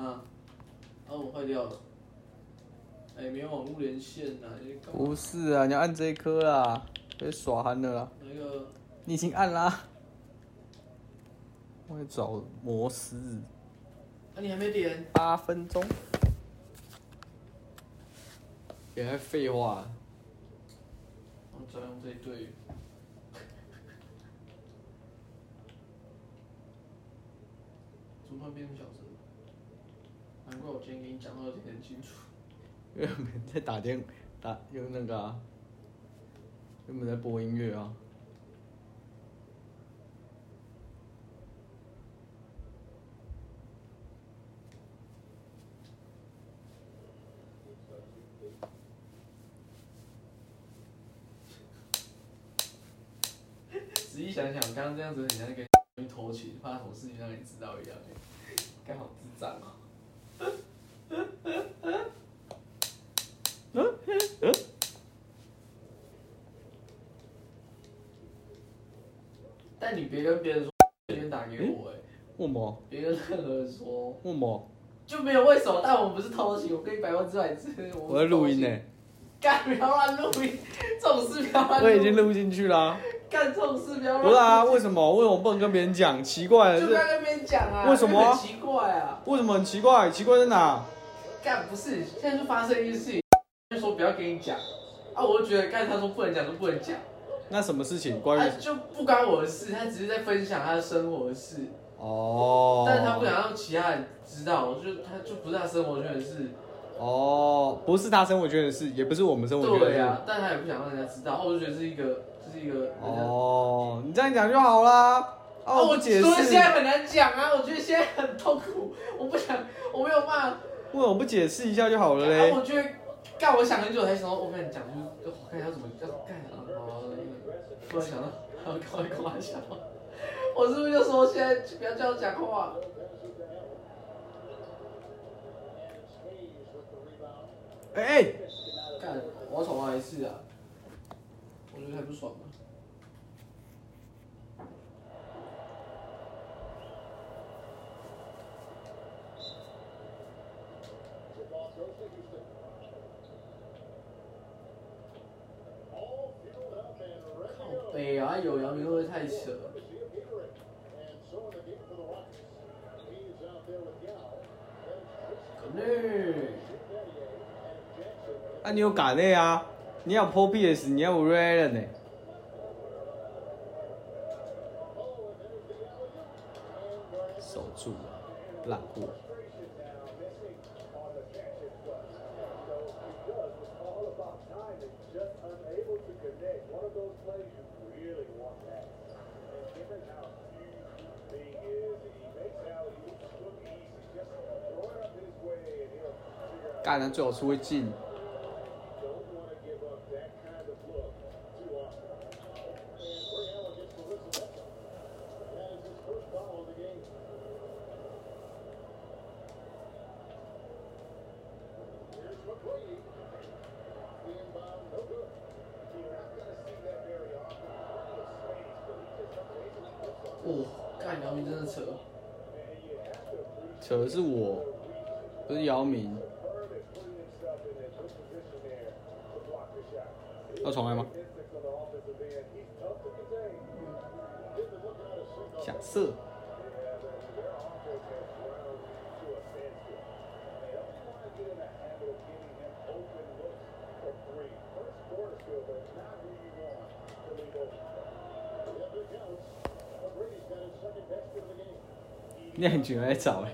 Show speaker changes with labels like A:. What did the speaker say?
A: 啊，啊，我坏掉了。哎、没有网络连线呐、你干嘛
B: 不是啊，你要按这一颗啦，被耍憨了啦。
A: 那个
B: 你已经按啦。我在找摩斯，
A: 啊，你还没点？
B: 八分钟。别还废话，
A: 我只要用这一对。怎么会变成小声？难怪我今天给你讲到有点很清楚。
B: 因为我们在打电打用那个啊，原本在播音乐啊。
A: 仔细想想，刚刚这样子很像跟你偷情，怕什么事情让你知道一样。刚好智障哦。但你别跟别人说今天打给我哎、
B: 为什么？
A: 别跟任何人说，
B: 为什么？
A: 就没有为什么。但我们不是偷情，我跟你百分之百知，我
B: 我在录音呢、
A: 呢。干，不要乱录音，这种事不要乱录。
B: 我已经录进去啦、
A: 干这种事不要。
B: 不是啊，为什么？为什么不能跟别人讲？奇怪
A: 就不要跟别人讲啊。
B: 为什么
A: 很奇怪啊。
B: 为什么很奇怪？奇怪在哪？
A: 干不是，现在就发生一件事情，就说不要跟你讲。啊，我就觉得干他说不能讲就不能讲，
B: 那什么事情？关
A: 他
B: 于
A: 就不关我的事，他只是在分享他的生活的事，
B: 哦，
A: 但是他不想让其他人知道，我就他就不是他生活圈的事。
B: 哦，不是他生活圈的事，也不是我们生活圈的事。
A: 对呀、但他也不想让人家知道，我就觉得是一个，这是一个。
B: 哦，你这样讲就好啦。
A: 啊，
B: 哦，
A: 我
B: 解释，
A: 所以现在很难讲啊，我觉得现在很痛苦，我不想。
B: 为什么不解释一下就好了
A: 啊，
B: 嘞？
A: 我觉得，干，我想很久才想到，我跟你讲，就是我看要怎么要干啊，好，突然想到，还要赶快跟我是不是就说现在不要这样讲话？
B: 哎哎，
A: 干，我要重来一次啊！我觉得太不爽了。啊！有杨明会不会太扯？可能。
B: 啊，你有嘎内啊？你要 Pro PS，你要 Ray 呢？守住啊，烂货。干他最好是会进。
A: 哦，看姚明真的扯。
B: 扯的是我，不是姚明。要重来吗？想射。你居然在找哎、